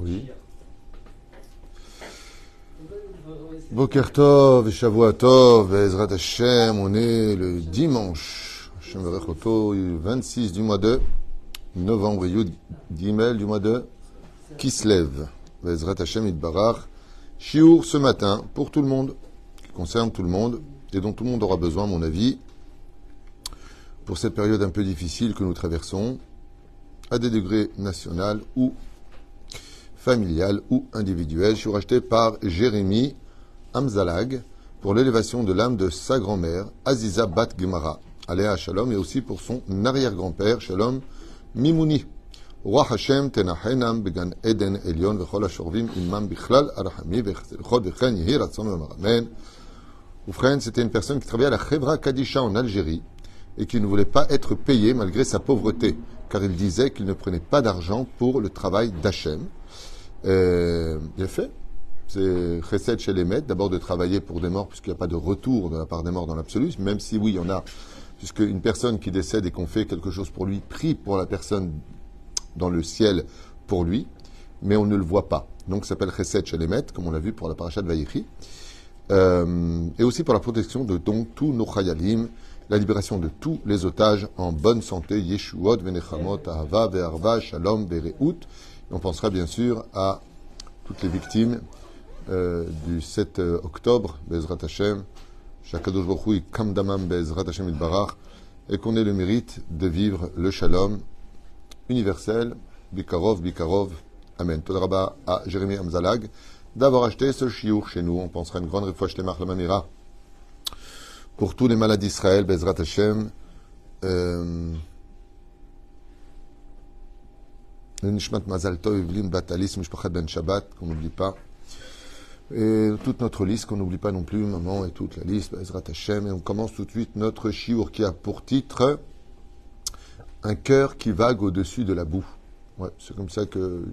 Oui. Boker Tov et Shavua Tov, Ezrat Hashem, on est le dimanche, Hashem Verechoto, 26 du mois de novembre, Yud Gimel du mois de Kislev, Ezrat Hashem Idbarach, Shiur ce matin pour tout le monde, qui concerne tout le monde et dont tout le monde aura besoin, à mon avis, pour cette période un peu difficile que nous traversons, à des degrés national ou familial ou individuel. Je suis racheté par Jérémy Amzalag pour l'élévation de l'âme de sa grand-mère, Aziza Bat Gemara, Aléa Shalom, et aussi pour son arrière-grand-père, Shalom Mimouni. Amen. Oufren, c'était une personne qui travaillait à la Chevra Kadisha en Algérie et qui ne voulait pas être payé malgré sa pauvreté, car il disait qu'il ne prenait pas d'argent pour le travail d'Hachem. Euh, a fait. C'est Chesed chez les maîtres, d'abord de travailler pour des morts, puisqu'il n'y a pas de retour de la part des morts dans l'absolu, même si oui, il y en a, puisque une personne qui décède et qu'on fait quelque chose pour lui, prie pour la personne dans le ciel pour lui, mais on ne le voit pas. Donc ça s'appelle Chesed chez les maîtres, comme on l'a vu pour la paracha de Vaïchi. Euh, et aussi pour la protection de donc tous nos chayalim, la libération de tous les otages en bonne santé, Yeshuot, Venechamot, Ahava, Ve'arva, Shalom, Ve'reut. On pensera bien sûr à toutes les victimes euh, du 7 octobre, Bezrat Hashem, Shakadosh Baruch Kamdamam Bezrat Hashem Barach, et qu'on ait le mérite de vivre le Shalom universel, Bikarov, Bikarov, Amen. Todaraba à Jérémy Amzalag d'avoir acheté ce chiour chez nous. On pensera une grande réfouche les la Mamira pour tous les malades d'Israël, Bezrat Hashem. Euh, le Nishmat Mazal Tov, Mishpachat Ben Shabbat, qu'on n'oublie pas. Et toute notre liste, qu'on n'oublie pas non plus, maman, et toute la liste, Bezrat Hashem. Et on commence tout de suite notre chiour qui a pour titre Un cœur qui vague au-dessus de la boue. Ouais, c'est comme ça que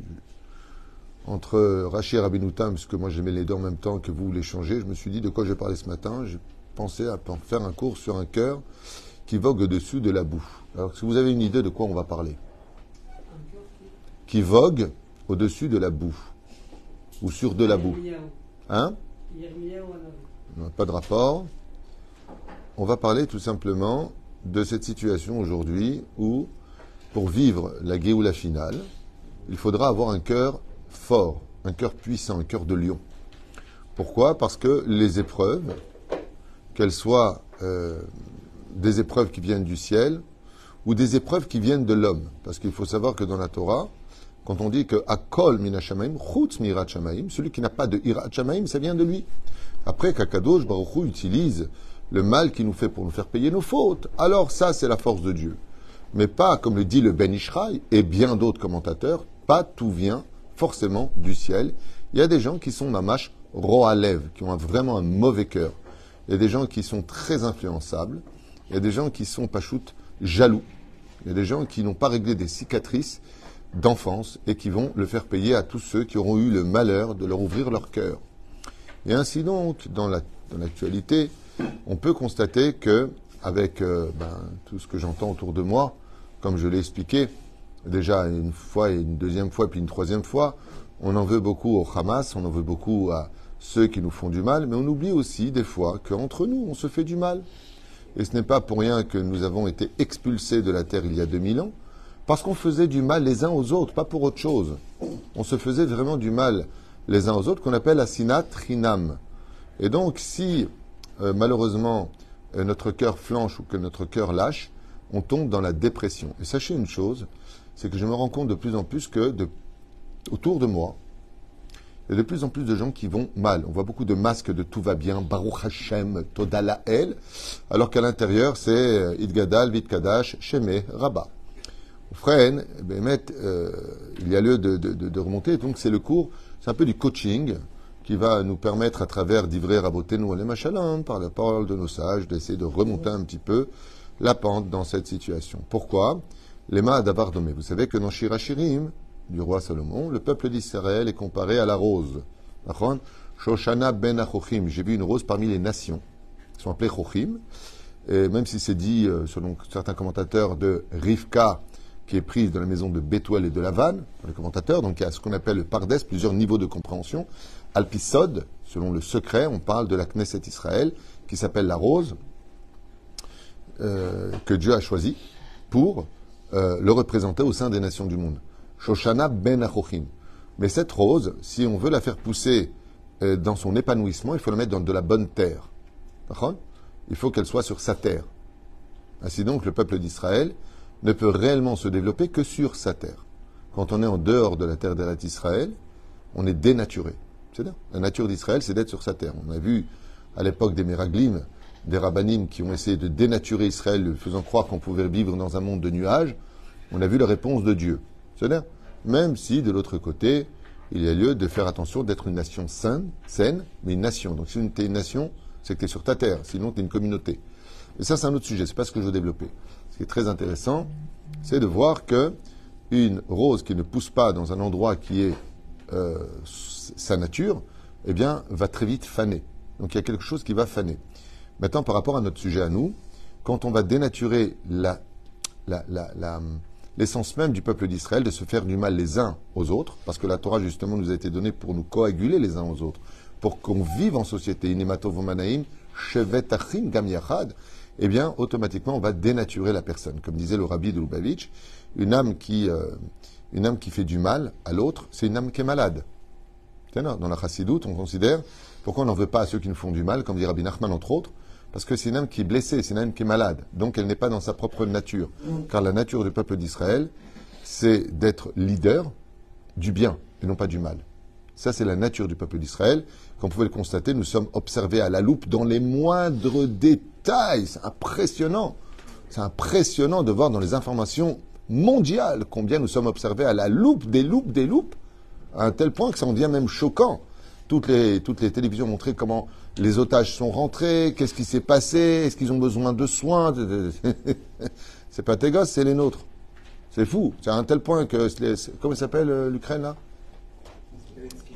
entre Rachid et Rabinoutam, puisque moi j'aimais les deux en même temps que vous les changez, je me suis dit de quoi je vais parler ce matin. J'ai pensé à faire un cours sur un cœur qui vogue au-dessus de la boue. Alors, si vous avez une idée de quoi on va parler? Qui vogue au-dessus de la boue. Ou sur de la boue. Hein Pas de rapport. On va parler tout simplement de cette situation aujourd'hui où, pour vivre la Géoula finale, il faudra avoir un cœur fort, un cœur puissant, un cœur de lion. Pourquoi? Parce que les épreuves, qu'elles soient euh, des épreuves qui viennent du ciel ou des épreuves qui viennent de l'homme. Parce qu'il faut savoir que dans la Torah, quand on dit que Akol minashamaim, chutz celui qui n'a pas de irat ça vient de lui. Après, Kakadosh Baruch utilise le mal qui nous fait pour nous faire payer nos fautes. Alors ça, c'est la force de Dieu. Mais pas, comme le dit le Ben Ishraï et bien d'autres commentateurs, pas tout vient forcément du ciel. Il y a des gens qui sont mamash roalev, qui ont vraiment un mauvais cœur. Il y a des gens qui sont très influençables. Il y a des gens qui sont pachoutes jaloux. Il y a des gens qui n'ont pas réglé des cicatrices d'enfance et qui vont le faire payer à tous ceux qui auront eu le malheur de leur ouvrir leur cœur. Et ainsi donc, dans l'actualité, on peut constater que, avec euh, ben, tout ce que j'entends autour de moi, comme je l'ai expliqué, déjà une fois et une deuxième fois, puis une troisième fois, on en veut beaucoup au Hamas, on en veut beaucoup à ceux qui nous font du mal, mais on oublie aussi des fois qu'entre nous, on se fait du mal. Et ce n'est pas pour rien que nous avons été expulsés de la terre il y a 2000 ans, parce qu'on faisait du mal les uns aux autres, pas pour autre chose. On se faisait vraiment du mal les uns aux autres, qu'on appelle asinat trinam. Et donc, si euh, malheureusement euh, notre cœur flanche ou que notre cœur lâche, on tombe dans la dépression. Et sachez une chose, c'est que je me rends compte de plus en plus que autour de moi, il y a de plus en plus de gens qui vont mal. On voit beaucoup de masques de tout va bien, Baruch Hashem, Todala El, alors qu'à l'intérieur, c'est euh, Idgadal, Vidkadash, Sheme, Rabat. Freine, euh, il y a lieu de, de, remonter. Donc, c'est le cours, c'est un peu du coaching qui va nous permettre, à travers d'ivrer Rabotenu et Machalam, par la parole de nos sages, d'essayer de remonter un petit peu la pente dans cette situation. Pourquoi? Lema Adavardomé. Vous savez que dans Shirachirim, du roi Salomon, le peuple d'Israël est comparé à la rose. Shoshana ben. J'ai vu une rose parmi les nations. Ils sont appelés Chochim. Et même si c'est dit, euh, selon certains commentateurs, de Rivka, qui est prise de la maison de Bethuel et de Lavan, pour les commentateurs. Donc il y a ce qu'on appelle le Pardes, plusieurs niveaux de compréhension. Alpisod, selon le secret, on parle de la Knesset Israël, qui s'appelle la rose, euh, que Dieu a choisi pour euh, le représenter au sein des nations du monde. Shoshana ben Achochim. Mais cette rose, si on veut la faire pousser euh, dans son épanouissement, il faut la mettre dans de la bonne terre. Il faut qu'elle soit sur sa terre. Ainsi donc, le peuple d'Israël ne peut réellement se développer que sur sa terre. Quand on est en dehors de la terre d'Israël, on est dénaturé. C'est La nature d'Israël, c'est d'être sur sa terre. On a vu à l'époque des Méraglim, des rabbinim qui ont essayé de dénaturer Israël, faisant croire qu'on pouvait vivre dans un monde de nuages. On a vu la réponse de Dieu. Même si de l'autre côté, il y a lieu de faire attention d'être une nation saine, saine, mais une nation. Donc si tu es une nation, c'est que tu es sur ta terre, sinon tu es une communauté. Et ça, c'est un autre sujet, c'est pas ce que je veux développer. Ce qui est très intéressant, c'est de voir que une rose qui ne pousse pas dans un endroit qui est euh, sa nature, eh bien, va très vite faner. Donc il y a quelque chose qui va faner. Maintenant, par rapport à notre sujet à nous, quand on va dénaturer la, l'essence même du peuple d'Israël de se faire du mal les uns aux autres, parce que la Torah justement nous a été donnée pour nous coaguler les uns aux autres, pour qu'on vive en société, gam eh bien, automatiquement, on va dénaturer la personne. Comme disait le rabbi de Lubavitch, une âme qui, euh, une âme qui fait du mal à l'autre, c'est une âme qui est malade. Dans la chassidoute, on considère, pourquoi on n'en veut pas à ceux qui nous font du mal, comme dit Rabbi Nachman entre autres, parce que c'est une âme qui est blessée, c'est une âme qui est malade. Donc elle n'est pas dans sa propre nature. Car la nature du peuple d'Israël, c'est d'être leader du bien et non pas du mal. Ça, c'est la nature du peuple d'Israël. Comme vous pouvez le constater, nous sommes observés à la loupe dans les moindres détails. C'est impressionnant. C'est impressionnant de voir dans les informations mondiales combien nous sommes observés à la loupe, des loupes, des loupes, à un tel point que ça en devient même choquant. Toutes les, toutes les télévisions montraient comment les otages sont rentrés, qu'est-ce qui s'est passé, est-ce qu'ils ont besoin de soins C'est pas tes gosses, c'est les nôtres. C'est fou. C'est à un tel point que. Comment il s'appelle euh, l'Ukraine là?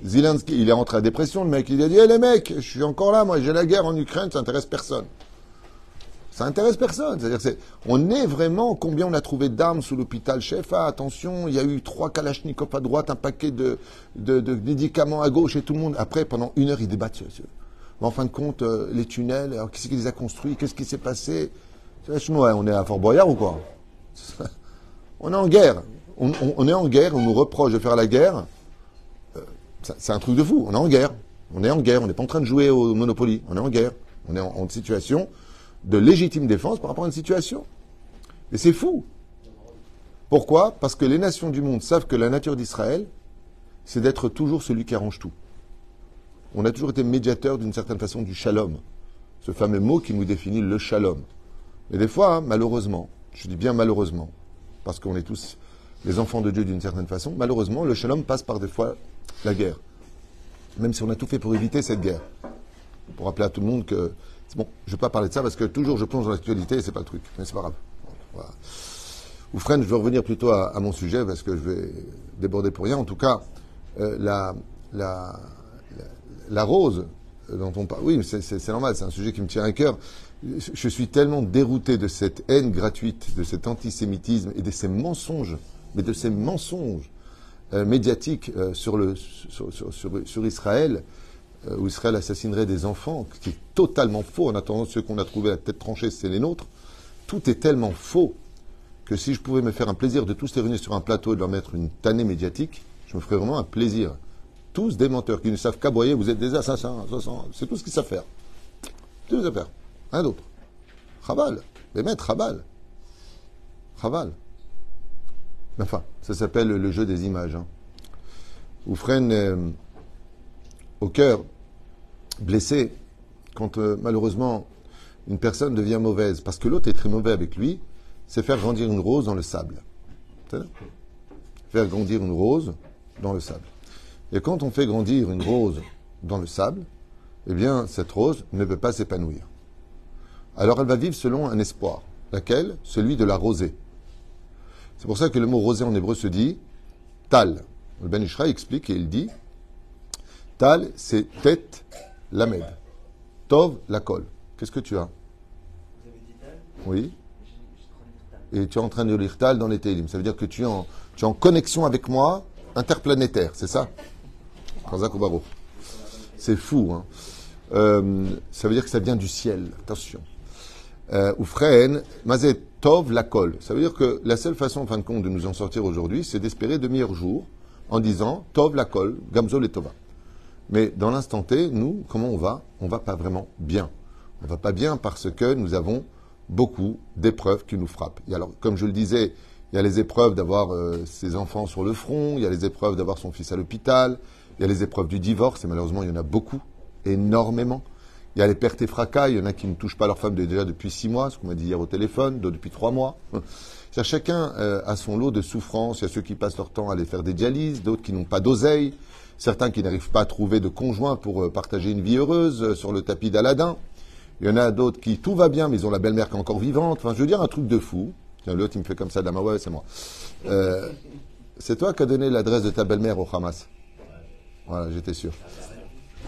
Zelensky, il est rentré à dépression, le mec. Il a dit Hé les mecs, je suis encore là, moi, j'ai la guerre en Ukraine, ça intéresse personne. Ça intéresse personne. C'est-à-dire, on est vraiment combien on a trouvé d'armes sous l'hôpital chef. Ah, attention, il y a eu trois kalachnikovs à droite, un paquet de, de, médicaments à gauche et tout le monde. Après, pendant une heure, ils débattent. Mais en fin de compte, euh, les tunnels, alors c'est qui les a construits Qu'est-ce qui s'est passé? On est à Fort Boyard ou quoi? On est en guerre. On, est en guerre, on nous reproche de faire la guerre. Euh, c'est un truc de fou. On est en guerre. On est en guerre. On n'est pas en train de jouer au Monopoly. On est en guerre. On est en, situation de légitime défense par rapport à une situation. Et c'est fou. Pourquoi? Parce que les nations du monde savent que la nature d'Israël, c'est d'être toujours celui qui arrange tout on a toujours été médiateur d'une certaine façon du shalom. Ce fameux mot qui nous définit le shalom. Et des fois, hein, malheureusement, je dis bien malheureusement, parce qu'on est tous les enfants de Dieu d'une certaine façon, malheureusement, le shalom passe par des fois la guerre. Même si on a tout fait pour éviter cette guerre. Pour rappeler à tout le monde que. Bon, je ne vais pas parler de ça parce que toujours je plonge dans l'actualité et c'est pas le truc. Mais c'est pas grave. Ou je vais revenir plutôt à, mon sujet parce que je vais déborder pour rien. En tout cas, euh, la, la rose dont on parle, oui, c'est normal, c'est un sujet qui me tient à cœur. Je suis tellement dérouté de cette haine gratuite, de cet antisémitisme et de ces mensonges, mais de ces mensonges euh, médiatiques euh, sur, Israël, euh, où Israël assassinerait des enfants, qui est totalement faux. En attendant, ceux qu'on a trouvés à la tête tranchée, c'est les nôtres. Tout est tellement faux que si je pouvais me faire un plaisir de tous les réunir sur un plateau et de leur mettre une tannée médiatique, je me ferais vraiment un plaisir tous des menteurs qui ne savent qu'aboyer, vous êtes des assassins, c'est tout ce qu'ils savent faire. Tout ce qu'ils savent faire. Rien d'autre. Chabal. Les maîtres, Chabal. Chabal. Enfin, ça s'appelle le jeu des images. Hein. Ou freine euh, au cœur, blessé, quand euh, malheureusement une personne devient mauvaise, parce que l'autre est très mauvais avec lui, c'est faire grandir une rose dans le sable. Faire grandir une rose dans le sable. Et quand on fait grandir une rose dans le sable, eh bien, cette rose ne peut pas s'épanouir. Alors elle va vivre selon un espoir. Laquelle? Celui de la rosée. C'est pour ça que le mot rosée en hébreu se dit tal. Le Ben Ishra explique et il dit tal, c'est tête, lamed. Tov, la colle. Qu'est-ce que tu as? Vous avez dit tal? Oui. et tu es en train de lire Tal dans les Télim. Ça veut dire que tu es en, tu es en connexion avec moi interplanétaire, c'est ça? C'est fou, hein euh, ça veut dire que ça vient du ciel, attention. Euh, ou freine, mazet tov la colle. Ça veut dire que la seule façon, en fin de compte, de nous en sortir aujourd'hui, c'est d'espérer de meilleurs jours en disant tov la colle, gamzol et tova. Mais dans l'instant T, nous, comment on va? On va pas vraiment bien. On va pas bien parce que nous avons beaucoup d'épreuves qui nous frappent. Et alors, comme je le disais, il y a les épreuves d'avoir euh, ses enfants sur le front, il y a les épreuves d'avoir son fils à l'hôpital, il y a les épreuves du divorce, et malheureusement, il y en a beaucoup, énormément. Il y a les pertes et fracas, il y en a qui ne touchent pas leur femme déjà depuis six mois, ce qu'on m'a dit hier au téléphone, d'autres depuis trois mois. Chacun euh, a son lot de souffrances. Il y a ceux qui passent leur temps à aller faire des dialyses, d'autres qui n'ont pas d'oseille, certains qui n'arrivent pas à trouver de conjoint pour euh, partager une vie heureuse sur le tapis d'Aladin. Il y en a d'autres qui tout va bien, mais ils ont la belle-mère qui est encore vivante. Enfin, je veux dire un truc de fou. L'autre, il me fait comme ça, Dama, ouais, c'est moi. Euh, c'est toi qui as donné l'adresse de ta belle-mère au Hamas. Voilà, j'étais sûr.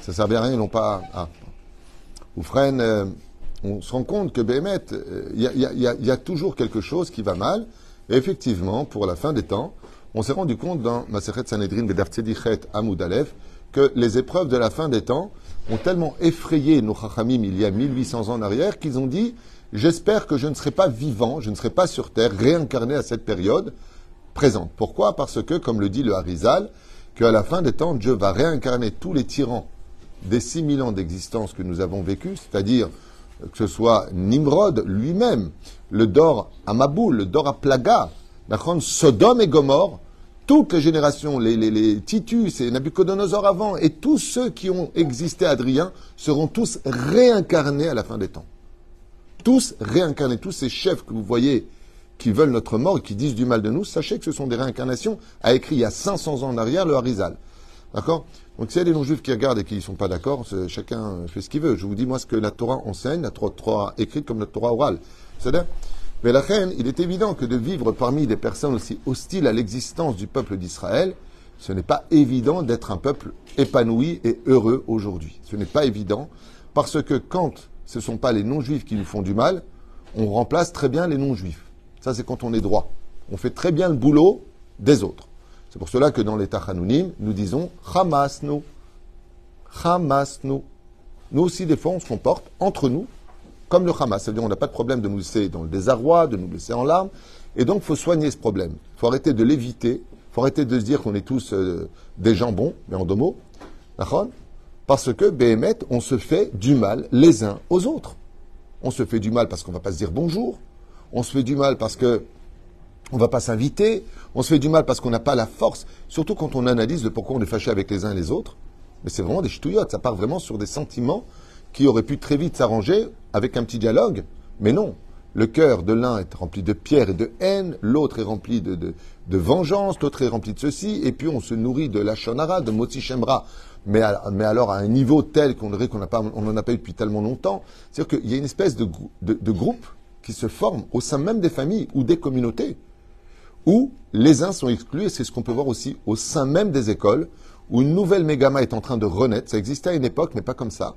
Ça servait à rien, ils n'ont pas. Ah. Ou euh, on se rend compte que Béhémet, il y, a toujours quelque chose qui va mal. Et effectivement, pour la fin des temps, on s'est rendu compte dans Maseret Sanhedrin Bedar Tzedichet Amoud Aleph que les épreuves de la fin des temps ont tellement effrayé nos Chachamim il y a 1800 ans en arrière qu'ils ont dit J'espère que je ne serai pas vivant, je ne serai pas sur terre, réincarné à cette période présente. Pourquoi? Parce que, comme le dit le Harizal, qu'à la fin des temps, Dieu va réincarner tous les tyrans des 6000 ans d'existence que nous avons vécu, c'est-à-dire que ce soit Nimrod lui-même, le Dor à Maboul, le Dor à Plaga, Sodome et Gomorre, toutes les générations, les, Titus et Nabucodonosor avant, et tous ceux qui ont existé Adrien, seront tous réincarnés à la fin des temps. Tous réincarnés, tous ces chefs que vous voyez qui veulent notre mort et qui disent du mal de nous, sachez que ce sont des réincarnations, a écrit il y a 500 ans en arrière le Harizal. D'accord? Donc s'il y a des non-juifs qui regardent et qui ne sont pas d'accord, chacun fait ce qu'il veut. Je vous dis moi ce que la Torah enseigne, la Torah écrite comme la Torah orale. C'est-à-dire mais la reine, il est évident que de vivre parmi des personnes aussi hostiles à l'existence du peuple d'Israël, ce n'est pas évident d'être un peuple épanoui et heureux aujourd'hui. Ce n'est pas évident parce que quand ce ne sont pas les non-juifs qui nous font du mal, on remplace très bien les non-juifs. Ça, c'est quand on est droit. On fait très bien le boulot des autres. C'est pour cela que dans les Hanounim, nous disons Hamas nous. Hamas nous. Nous aussi, des fois, on se comporte entre nous comme le Hamas. C'est-à-dire on n'a pas de problème de nous laisser dans le désarroi, de nous laisser en larmes. Et donc, il faut soigner ce problème. Il faut arrêter de l'éviter. Il faut arrêter de se dire qu'on est tous euh, des gens bons, mais en deux mots. Parce que, Béhémet, on se fait du mal les uns aux autres. On se fait du mal parce qu'on ne va pas se dire bonjour. On se fait du mal parce que on va pas s'inviter. On se fait du mal parce qu'on n'a pas la force. Surtout quand on analyse de pourquoi on est fâché avec les uns et les autres. Mais c'est vraiment des ch'touillottes. Ça part vraiment sur des sentiments qui auraient pu très vite s'arranger avec un petit dialogue. Mais non, le cœur de l'un est rempli de pierre et de haine, l'autre est rempli de, de, vengeance, l'autre est rempli de ceci, et puis on se nourrit de la shonara, de moti shemra, mais, mais alors à un niveau tel qu'on qu'on n'en a pas eu depuis tellement longtemps. C'est-à-dire qu'il y a une espèce de, de, groupe qui se forme au sein même des familles ou des communautés, où les uns sont exclus, et c'est ce qu'on peut voir aussi au sein même des écoles, où une nouvelle mégama est en train de renaître. Ça existait à une époque, mais pas comme ça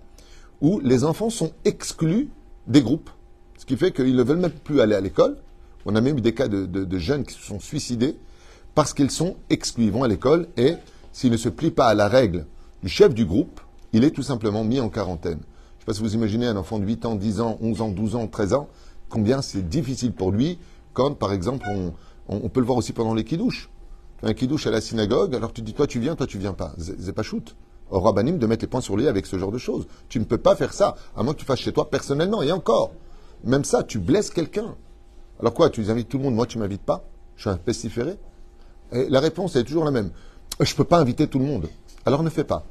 où les enfants sont exclus des groupes. Ce qui fait qu'ils ne veulent même plus aller à l'école. On a même eu des cas de, jeunes qui se sont suicidés parce qu'ils sont exclus. Ils vont à l'école et s'ils ne se plient pas à la règle du chef du groupe, il est tout simplement mis en quarantaine. Je ne sais pas si vous imaginez un enfant de 8 ans, 10 ans, 11 ans, 12 ans, 13 ans, combien c'est difficile pour lui quand, par exemple, on, peut le voir aussi pendant les kidouches. Un kidouche à la synagogue, alors tu dis toi tu viens, toi tu viens pas. C'est pas shoot au rabbinim de mettre les points sur les avec ce genre de choses. Tu ne peux pas faire ça, à moins que tu fasses chez toi personnellement. Et encore, même ça, tu blesses quelqu'un. Alors quoi, tu invites tout le monde, moi tu m'invites pas? Je suis un pestiféré Et la réponse est toujours la même. Je ne peux pas inviter tout le monde. Alors ne fais pas.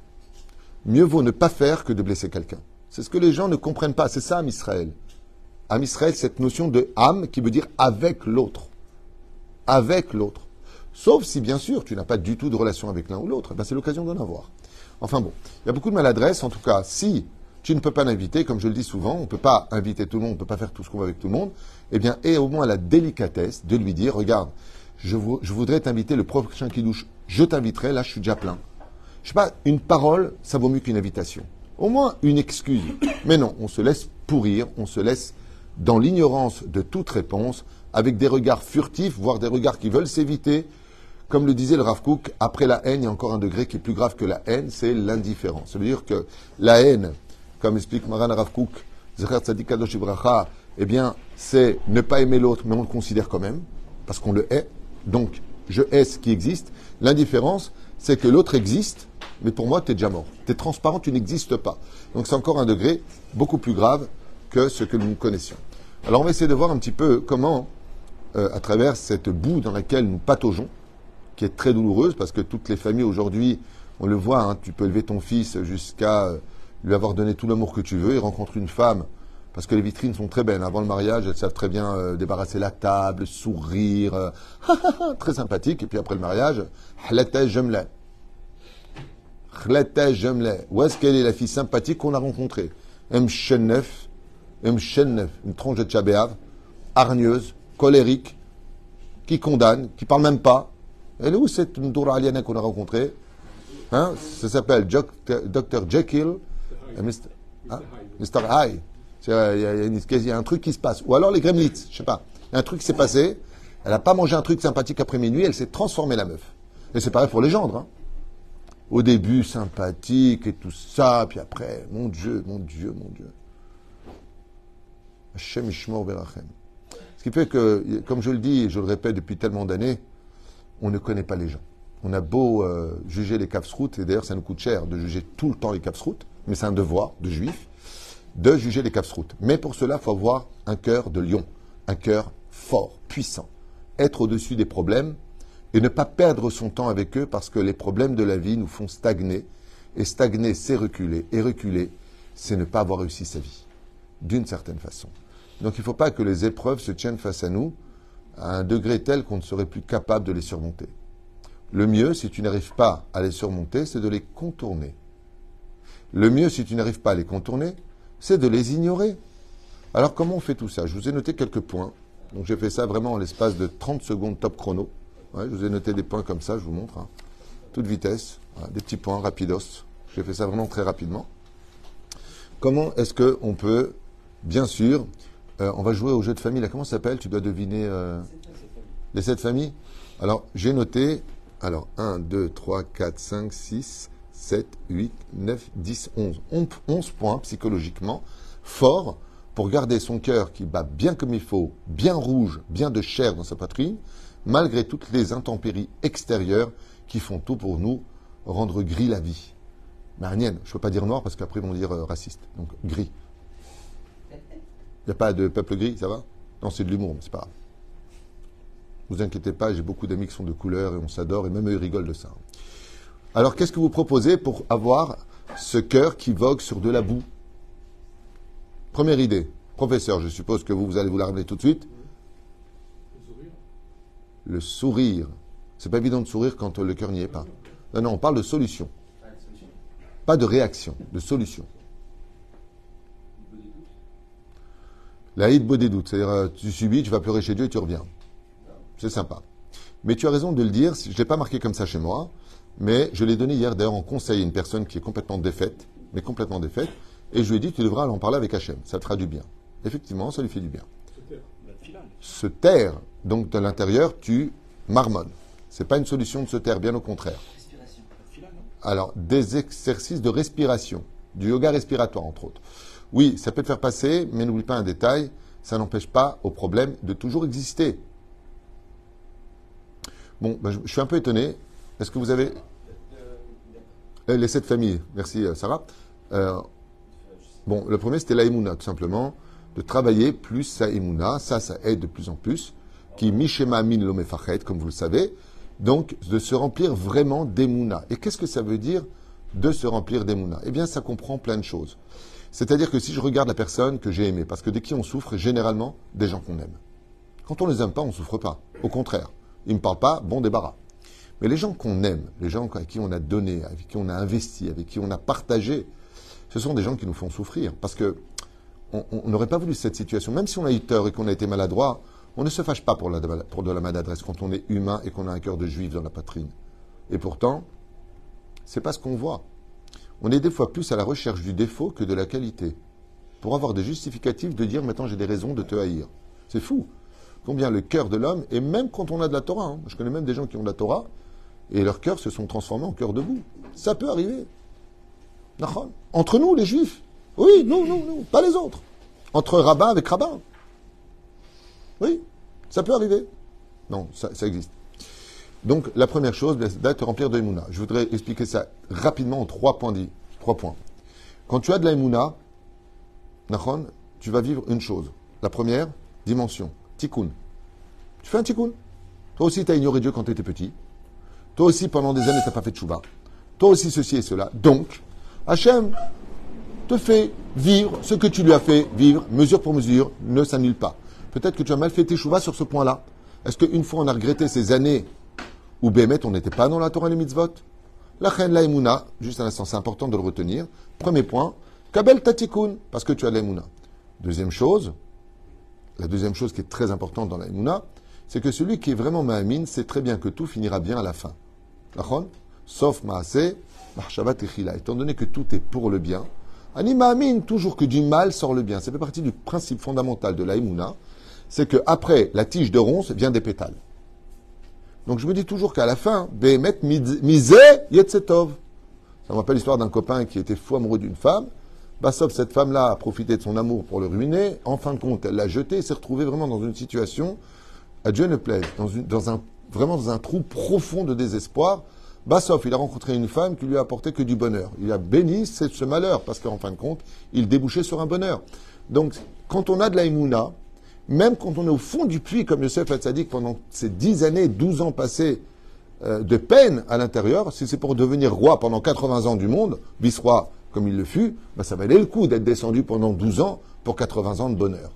Mieux vaut ne pas faire que de blesser quelqu'un. C'est ce que les gens ne comprennent pas. C'est ça, Israël. Am Israël, cette notion de âme qui veut dire avec l'autre. Avec l'autre. Sauf si, bien sûr, tu n'as pas du tout de relation avec l'un ou l'autre. Ben, c'est l'occasion d'en avoir. Enfin bon, il y a beaucoup de maladresse. En tout cas, si tu ne peux pas l'inviter, comme je le dis souvent, on ne peut pas inviter tout le monde, on ne peut pas faire tout ce qu'on veut avec tout le monde, eh bien, aie au moins la délicatesse de lui dire, regarde, je, voudrais t'inviter le prochain qui douche, je t'inviterai, là je suis déjà plein. Je sais pas, une parole, ça vaut mieux qu'une invitation. Au moins une excuse. Mais non, on se laisse pourrir, on se laisse dans l'ignorance de toute réponse, avec des regards furtifs, voire des regards qui veulent s'éviter. Comme le disait le Rav Kook, après la haine, il y a encore un degré qui est plus grave que la haine, c'est l'indifférence. Ça veut dire que la haine, comme explique Maran Rav Kook, eh bien, c'est ne pas aimer l'autre, mais on le considère quand même, parce qu'on le hait. Donc, je hais ce qui existe. L'indifférence, c'est que l'autre existe, mais pour moi, tu es déjà mort. Tu es transparent, tu n'existes pas. Donc, c'est encore un degré beaucoup plus grave que ce que nous connaissions. Alors, on va essayer de voir un petit peu comment, euh, à travers cette boue dans laquelle nous pataugeons, qui est très douloureuse, parce que toutes les familles aujourd'hui, on le voit, hein, tu peux élever ton fils jusqu'à euh, lui avoir donné tout l'amour que tu veux, il rencontre une femme parce que les vitrines sont très belles. Avant le mariage, elles savent très bien euh, débarrasser la table, sourire, très sympathique. Et puis après le mariage, jemle. Où est-ce qu'elle est la fille sympathique qu'on a rencontrée? M. une tronche de tchabéave, hargneuse, colérique, qui condamne, qui parle même pas. Elle est où cette Ndoura Aliana qu'on a rencontrée? Hein? Ça s'appelle Dr. Jekyll Mr. Mr. Hyde. Il y, a un truc qui se passe. Ou alors les gremlins, je sais pas. Un truc s'est passé. Elle n'a pas mangé un truc sympathique après minuit, elle s'est transformée la meuf. Et c'est pareil pour les gendres. Hein. Au début, sympathique et tout ça, puis après, mon Dieu, mon Dieu, mon Dieu. Ce qui fait que, comme je le dis et je le répète depuis tellement d'années, on ne connaît pas les gens. On a beau euh, juger les routes, et d'ailleurs ça nous coûte cher de juger tout le temps les routes, mais c'est un devoir de juif de juger les routes. Mais pour cela, il faut avoir un cœur de lion, un cœur fort, puissant, être au-dessus des problèmes et ne pas perdre son temps avec eux parce que les problèmes de la vie nous font stagner. Et stagner, c'est reculer. Et reculer, c'est ne pas avoir réussi sa vie, d'une certaine façon. Donc il ne faut pas que les épreuves se tiennent face à nous à un degré tel qu'on ne serait plus capable de les surmonter. Le mieux, si tu n'arrives pas à les surmonter, c'est de les contourner. Le mieux, si tu n'arrives pas à les contourner, c'est de les ignorer. Alors comment on fait tout ça? Je vous ai noté quelques points. Donc j'ai fait ça vraiment en l'espace de 30 secondes top chrono. je vous ai noté des points comme ça, je vous montre. Hein. Toute vitesse, des petits points rapidos. J'ai fait ça vraiment très rapidement. Comment est-ce qu'on peut, bien sûr, euh, on va jouer au jeu de famille. Là, comment ça s'appelle? Tu dois deviner euh, les sept familles. Alors j'ai noté, alors 1, 2, 3, 4, 5, 6, 7, 8, 9, 10, 11. 11 points psychologiquement forts pour garder son cœur qui bat bien comme il faut, bien rouge, bien de chair dans sa poitrine, malgré toutes les intempéries extérieures qui font tout pour nous rendre gris la vie. Mais je ne peux pas dire noir parce qu'après ils vont dire euh, raciste. Donc gris. Il n'y a pas de peuple gris, ça va? Non, c'est de l'humour, mais c'est pas grave. Vous inquiétez pas, j'ai beaucoup d'amis qui sont de couleur et on s'adore et même eux ils rigolent de ça. Alors qu'est-ce que vous proposez pour avoir ce cœur qui vogue sur de la boue? Première idée. Professeur, je suppose que vous, vous allez vous la ramener tout de suite. Le sourire. C'est pas évident de sourire quand le cœur n'y est pas. Non, non, on parle de solution. Pas de réaction, de solution. La beau des doutes, c'est-à-dire euh, tu subis, tu vas pleurer chez Dieu et tu reviens. C'est sympa. Mais tu as raison de le dire, je ne l'ai pas marqué comme ça chez moi. Mais je l'ai donné hier d'ailleurs en conseil à une personne qui est complètement défaite, mais complètement défaite, et je lui ai dit tu devras aller en parler avec Hachem, ça te fera du bien. Effectivement, ça lui fait du bien. Se taire, donc de l'intérieur, tu marmonnes. C'est pas une solution de se taire, bien au contraire. Alors, des exercices de respiration, du yoga respiratoire entre autres. Oui, ça peut te faire passer, mais n'oublie pas un détail, ça n'empêche pas au problème de toujours exister. Bon, ben, je suis un peu étonné. Est-ce que vous avez. Euh, les sept familles, merci euh, Sarah. Euh, bon, le premier c'était l'aïmouna, tout simplement, de travailler plus sa imuna, ça, ça aide de plus en plus, qui mishema min lomefachet, comme vous le savez, donc de se remplir vraiment d'émouna. Et qu'est-ce que ça veut dire de se remplir d'émouna? Eh bien, ça comprend plein de choses. C'est-à-dire que si je regarde la personne que j'ai aimée, parce que de qui on souffre, généralement, des gens qu'on aime. Quand on les aime pas, on ne souffre pas. Au contraire, ils ne me parlent pas, bon débarras. Mais les gens qu'on aime, les gens avec qui on a donné, avec qui on a investi, avec qui on a partagé, ce sont des gens qui nous font souffrir. Parce que on n'aurait pas voulu cette situation. Même si on a eu tort et qu'on a été maladroit, on ne se fâche pas pour, pour de la maladresse quand on est humain et qu'on a un cœur de juif dans la poitrine. Et pourtant, c'est pas ce qu'on voit. On est des fois plus à la recherche du défaut que de la qualité. Pour avoir des justificatifs de dire maintenant j'ai des raisons de te haïr. C'est fou. combien le cœur de l'homme, et même quand on a de la Torah, hein, je connais même des gens qui ont de la Torah, et leur cœur se sont transformés en cœur de boue. Ça peut arriver. Entre nous, les juifs. Oui, nous, nous, nous, pas les autres. Entre rabbin avec rabbin. Oui, ça peut arriver. Non, ça, existe. Donc, la première chose, c'est te remplir de Emouna. Je voudrais expliquer ça rapidement en trois points. Trois points. Quand tu as de la Emouna, tu vas vivre une chose. La première, dimension, tikkun. Tu fais un tikkun. Toi aussi, tu as ignoré Dieu quand tu étais petit. Toi aussi, pendant des années, tu n'as pas fait de chouva. Toi aussi, ceci et cela. Donc, Hachem te fait vivre ce que tu lui as fait vivre, mesure pour mesure, ne s'annule pas. Peut-être que tu as mal fait tes chouvas sur ce point-là. Est-ce qu'une fois on a regretté ces années où Bémet, on n'était pas dans la Torah et les mitzvot La chen la juste un instant, c'est important de le retenir. Premier point, kabel tatikun, parce que tu as la Deuxième chose, la deuxième chose qui est très importante dans la c'est que celui qui est vraiment Mahamine sait très bien que tout finira bien à la fin. Sauf Maaseh, Étant donné que tout est pour le bien, Ani toujours que du mal sort le bien. Ça fait partie du principe fondamental de l'Aïmouna, c'est qu'après la tige de ronce vient des pétales. Donc je me dis toujours qu'à la fin, Behemet misé yetzetov. Ça me rappelle l'histoire d'un copain qui était fou amoureux d'une femme. Bah, sauf cette femme-là a profité de son amour pour le ruiner. En fin de compte, elle l'a jeté et s'est retrouvée vraiment dans une situation, à Dieu ne plaise, dans, un, vraiment dans un trou profond de désespoir. Bassoff, il a rencontré une femme qui lui a apporté que du bonheur. Il a béni ce malheur, parce qu'en fin de compte, il débouchait sur un bonheur. Donc, quand on a de la même quand on est au fond du puits, comme Yosef dit pendant ces dix années, douze ans passés euh, de peine à l'intérieur, si c'est pour devenir roi pendant 80 ans du monde, vice-roi comme il le fut, bah, ça valait le coup d'être descendu pendant 12 ans pour 80 ans de bonheur.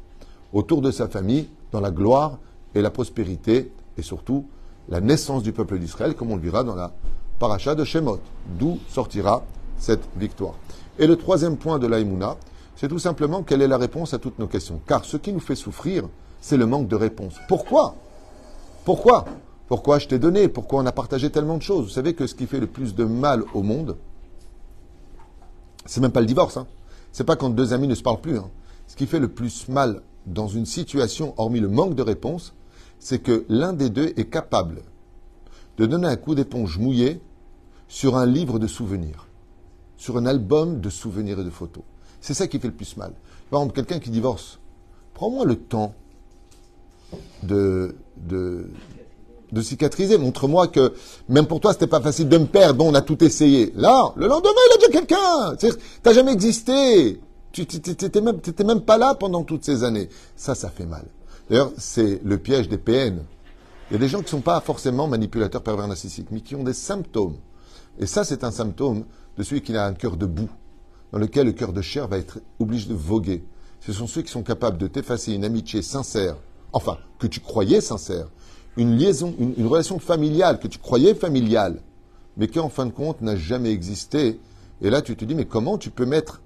Autour de sa famille, dans la gloire et la prospérité, et surtout la naissance du peuple d'Israël, comme on le verra dans la paracha de Shemot, d'où sortira cette victoire. Et le troisième point de l'Aïmouna, c'est tout simplement quelle est la réponse à toutes nos questions. Car ce qui nous fait souffrir, c'est le manque de réponse. Pourquoi? Pourquoi? Pourquoi je t'ai donné? Pourquoi on a partagé tellement de choses? Vous savez que ce qui fait le plus de mal au monde, c'est même pas le divorce. Hein. C'est pas quand deux amis ne se parlent plus. Hein. Ce qui fait le plus mal dans une situation, hormis le manque de réponse, c'est que l'un des deux est capable de donner un coup d'éponge mouillé sur un livre de souvenirs, sur un album de souvenirs et de photos. C'est ça qui fait le plus mal. Par exemple, quelqu'un qui divorce, prends-moi le temps de, cicatriser. Montre-moi que même pour toi, c'était pas facile de me perdre. Bon, on a tout essayé. Là, le lendemain, il a déjà quelqu'un. T'as jamais existé. Tu t'étais même, même pas là pendant toutes ces années. Ça, ça fait mal. D'ailleurs, c'est le piège des PN. Il y a des gens qui ne sont pas forcément manipulateurs pervers narcissiques, mais qui ont des symptômes. Et ça, c'est un symptôme de celui qui a un cœur de boue, dans lequel le cœur de chair va être obligé de voguer. Ce sont ceux qui sont capables de t'effacer une amitié sincère, enfin, que tu croyais sincère, une liaison, une, relation familiale que tu croyais familiale, mais qui en fin de compte n'a jamais existé. Et là, tu te dis, mais comment tu peux mettre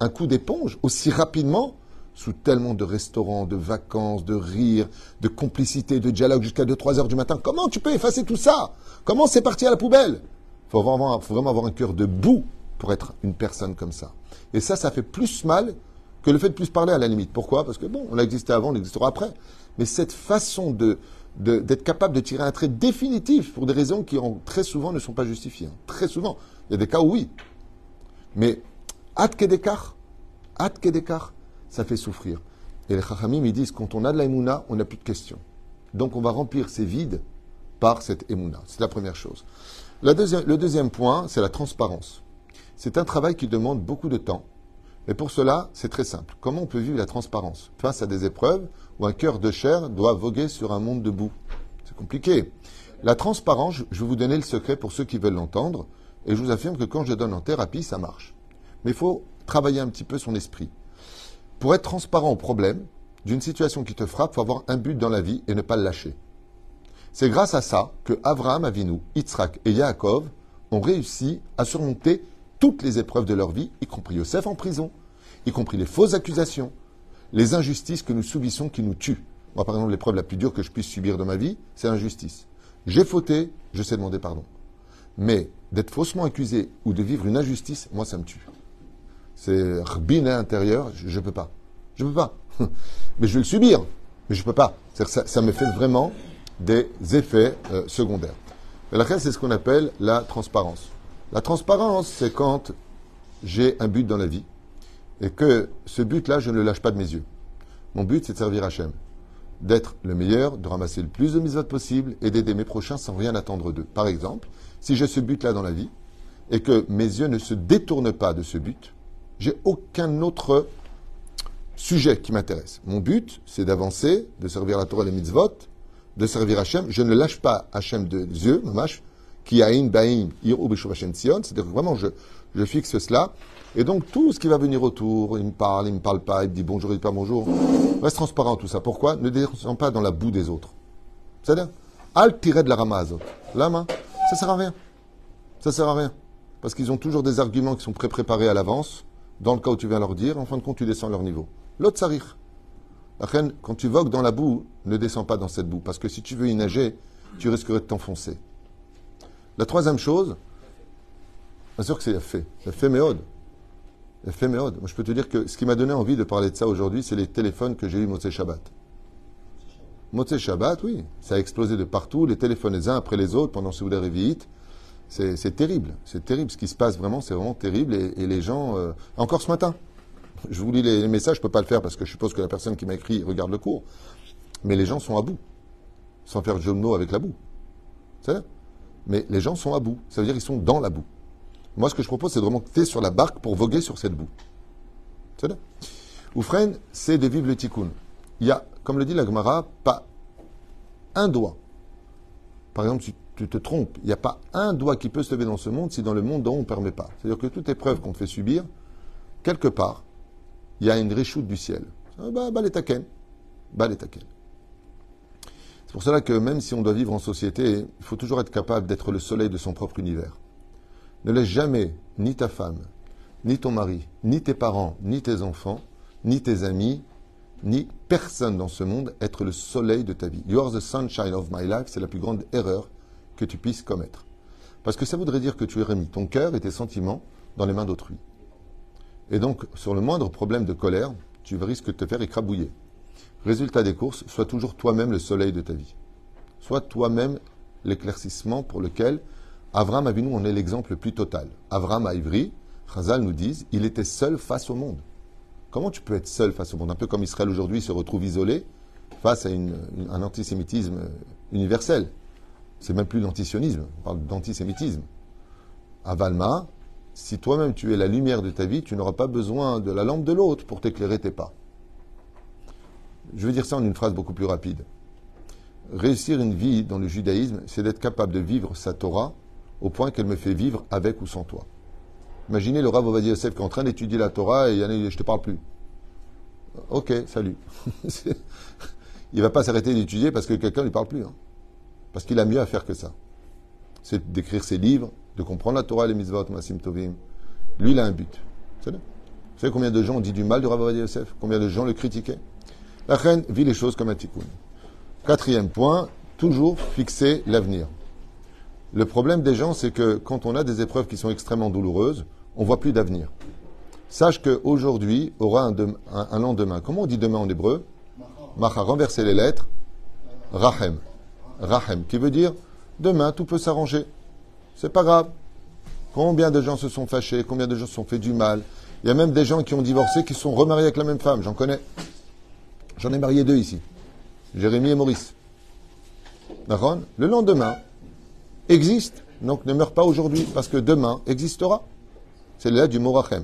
un coup d'éponge aussi rapidement sous tellement de restaurants, de vacances, de rires, de complicité, de dialogue jusqu'à 2-3 heures du matin? Comment tu peux effacer tout ça? Comment c'est parti à la poubelle? Il faut vraiment, faut vraiment avoir un cœur de boue pour être une personne comme ça. Et ça, ça fait plus mal que le fait de plus parler à la limite. Pourquoi? Parce que bon, on a existé avant, on existera après. Mais cette façon de, d'être capable de tirer un trait définitif pour des raisons qui très souvent ne sont pas justifiées. Hein. Très souvent. Il y a des cas où oui. Mais at kedekar, at kedekar, ça fait souffrir. Et les chachamim, ils disent, quand on a de la on n'a plus de questions. Donc on va remplir ces vides par cette émouna. C'est la première chose. le deuxième point, c'est la transparence. C'est un travail qui demande beaucoup de temps. Et pour cela, c'est très simple. Comment on peut vivre la transparence? Face à des épreuves où un cœur de chair doit voguer sur un monde de boue C'est compliqué. La transparence, je vais vous donner le secret pour ceux qui veulent l'entendre, et je vous affirme que quand je donne en thérapie, ça marche. Mais il faut travailler un petit peu son esprit. Pour être transparent au problème d'une situation qui te frappe, il faut avoir un but dans la vie et ne pas le lâcher. C'est grâce à ça que Abraham, Avinu, Yitzhak et Yaakov ont réussi à surmonter toutes les épreuves de leur vie, y compris Yosef en prison, y compris les fausses accusations, les injustices que nous subissons qui nous tuent. Moi, par exemple, l'épreuve la plus dure que je puisse subir de ma vie, c'est l'injustice. J'ai fauté, je sais demander pardon. Mais d'être faussement accusé ou de vivre une injustice, moi, ça me tue. C'est rbin à l'intérieur, je ne peux pas. Je ne peux pas. Mais je vais le subir. Mais je ne peux pas. Ça, ça, me fait vraiment des effets euh, secondaires. La c'est ce qu'on appelle la transparence. La transparence, c'est quand j'ai un but dans la vie et que ce but-là, je ne le lâche pas de mes yeux. Mon but, c'est de servir Hachem, d'être le meilleur, de ramasser le plus de mitzvot possible et d'aider mes prochains sans rien attendre d'eux. Par exemple, si j'ai ce but-là dans la vie et que mes yeux ne se détournent pas de ce but, j'ai aucun autre sujet qui m'intéresse. Mon but, c'est d'avancer, de servir la Torah et les mitzvot, de servir Hachem. Je ne lâche pas Hachem de yeux, mamash, qui a une baim, sion, c'est-à-dire vraiment je, je fixe cela. Et donc tout ce qui va venir autour, il me parle, il me parle pas, il me dit bonjour, il dit pas bonjour, reste transparent tout ça. Pourquoi? Ne descends pas dans la boue des autres. C'est-à-dire, al tirer de la ramazot. La main, ça sert à rien. Ça sert à rien. Parce qu'ils ont toujours des arguments qui sont pré-préparés à l'avance, dans le cas où tu viens leur dire, en fin de compte, tu descends leur niveau. L'autre sarir. Quand tu vogues dans la boue, ne descends pas dans cette boue. Parce que si tu veux y nager, tu risquerais de t'enfoncer. La troisième chose, bien sûr que c'est fait. fait méode. fait méode. Moi, je peux te dire que ce qui m'a donné envie de parler de ça aujourd'hui, c'est les téléphones que j'ai eu Motsé Shabbat. Motsé Shabbat, oui, ça a explosé de partout, les téléphones les uns après les autres pendant ce vite. C'est terrible, c'est terrible. Ce qui se passe vraiment, c'est vraiment terrible. Et, les gens, euh, encore ce matin, je vous lis les, messages, je ne peux pas le faire parce que je suppose que la personne qui m'a écrit regarde le cours. Mais les gens sont à bout, sans faire de avec la boue. C'est mais les gens sont à bout. Ça veut dire qu'ils sont dans la boue. Moi, ce que je propose, c'est de remonter sur la barque pour voguer sur cette boue. C'est là. Oufren, c'est de vivre le tikkun. Il y a, comme le dit la Gemara, pas un doigt. Par exemple, si tu te trompes, il n'y a pas un doigt qui peut se lever dans ce monde si dans le monde dont on ne permet pas. C'est-à-dire que toute épreuve qu'on te fait subir, quelque part, il y a une réchoute du ciel. Ah, bah, bah, les taken. Bah, les. C'est pour cela que même si on doit vivre en société, il faut toujours être capable d'être le soleil de son propre univers. Ne laisse jamais ni ta femme, ni ton mari, ni tes parents, ni tes enfants, ni tes amis, ni personne dans ce monde être le soleil de ta vie. You are the sunshine of my life, c'est la plus grande erreur que tu puisses commettre. Parce que ça voudrait dire que tu aurais mis ton cœur et tes sentiments dans les mains d'autrui. Et donc, sur le moindre problème de colère, tu risques de te faire écrabouiller. Résultat des courses, sois toujours toi-même le soleil de ta vie. Sois toi-même l'éclaircissement pour lequel Avram Avinu en est l'exemple le plus total. Avram à Ivry, Chazal nous dit, il était seul face au monde. Comment tu peux être seul face au monde? Un peu comme Israël aujourd'hui se retrouve isolé face à un antisémitisme universel. C'est même plus l'antisionisme, on parle d'antisémitisme. À Valma, si toi-même tu es la lumière de ta vie, tu n'auras pas besoin de la lampe de l'autre pour t'éclairer tes pas. Je vais dire ça en une phrase beaucoup plus rapide. Réussir une vie dans le judaïsme, c'est d'être capable de vivre sa Torah au point qu'elle me fait vivre avec ou sans toi. Imaginez le Rav Ovadia Yosef qui est en train d'étudier la Torah et il je te parle plus. Ok, salut. il ne va pas s'arrêter d'étudier parce que quelqu'un lui parle plus. Hein. Parce qu'il a mieux à faire que ça. C'est d'écrire ses livres, de comprendre la Torah, les mitzvot, Masim Tovim. Lui, il a un but. Vous savez combien de gens ont dit du mal du Rav Ovadia Yosef? Combien de gens le critiquaient? La reine vit les choses comme un tikkun. Quatrième point, toujours fixer l'avenir. Le problème des gens, c'est que quand on a des épreuves qui sont extrêmement douloureuses, on voit plus d'avenir. Sache qu'aujourd'hui aura un, un, lendemain. Comment on dit demain en hébreu? Macha, renverser les lettres. Rahem. Rahem, qui veut dire demain tout peut s'arranger. C'est pas grave. Combien de gens se sont fâchés, combien de gens se sont fait du mal. Il y a même des gens qui ont divorcé qui sont remariés avec la même femme, j'en connais. J'en ai marié deux ici. Jérémie et Maurice. Le lendemain existe. Donc ne meurs pas aujourd'hui parce que demain existera. C'est là du Morachem.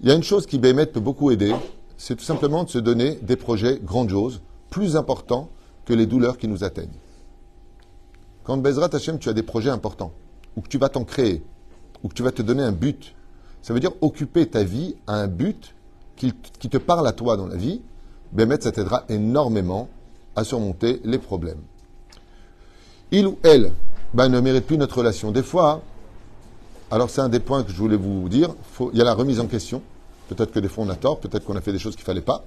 Il y a une chose qui Bémet peut beaucoup aider, c'est tout simplement de se donner des projets grandioses, plus importants que les douleurs qui nous atteignent. Quand Bezrat Hashem, tu as des projets importants, ou que tu vas t'en créer, ou que tu vas te donner un but, ça veut dire occuper ta vie à un but qui, te parle à toi dans la vie, Bémet, ça t'aidera énormément à surmonter les problèmes. Il ou elle ben, ne mérite plus notre relation. Des fois, alors c'est un des points que je voulais vous dire, il y a la remise en question. Peut-être que des fois on a tort, peut-être qu'on a fait des choses qu'il ne fallait pas.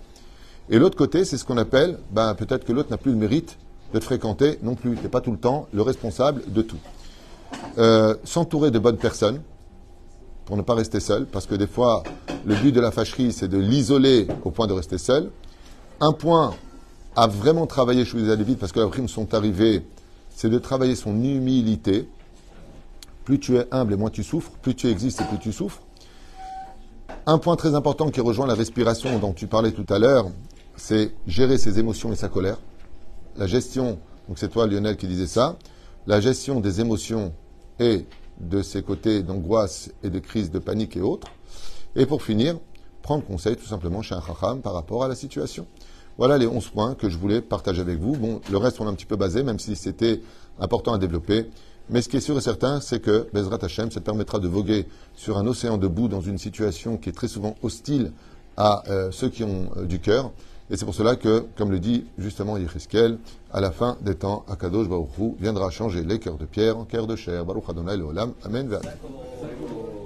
Et l'autre côté, c'est ce qu'on appelle, ben, peut-être que l'autre n'a plus le mérite de te fréquenter non plus. Tu n'es pas tout le temps le responsable de tout. Euh, s'entourer de bonnes personnes, pour ne pas rester seul, parce que des fois, le but de la fâcherie, c'est de l'isoler au point de rester seul. Un point à vraiment travailler chez les Lévites, parce que la prime sont arrivés, c'est de travailler son humilité. Plus tu es humble et moins tu souffres, plus tu existes et plus tu souffres. Un point très important qui rejoint la respiration dont tu parlais tout à l'heure, c'est gérer ses émotions et sa colère. La gestion, donc c'est toi Lionel qui disais ça, la gestion des émotions et de ses côtés d'angoisse et de crise de panique et autres. Et pour finir, prendre conseil tout simplement chez un chacham par rapport à la situation. Voilà les 11 points que je voulais partager avec vous. Bon, le reste, on a un petit peu basé, même si c'était important à développer. Mais ce qui est sûr et certain, c'est que Bezrat Hashem, ça permettra de voguer sur un océan de boue dans une situation qui est très souvent hostile à euh, ceux qui ont euh, du cœur. Et c'est pour cela que, comme le dit justement Yecheskel, à la fin des temps, Akadosh Baruch viendra changer les cœurs de pierre en cœurs de chair. Baruch Adonai Olam. Amen.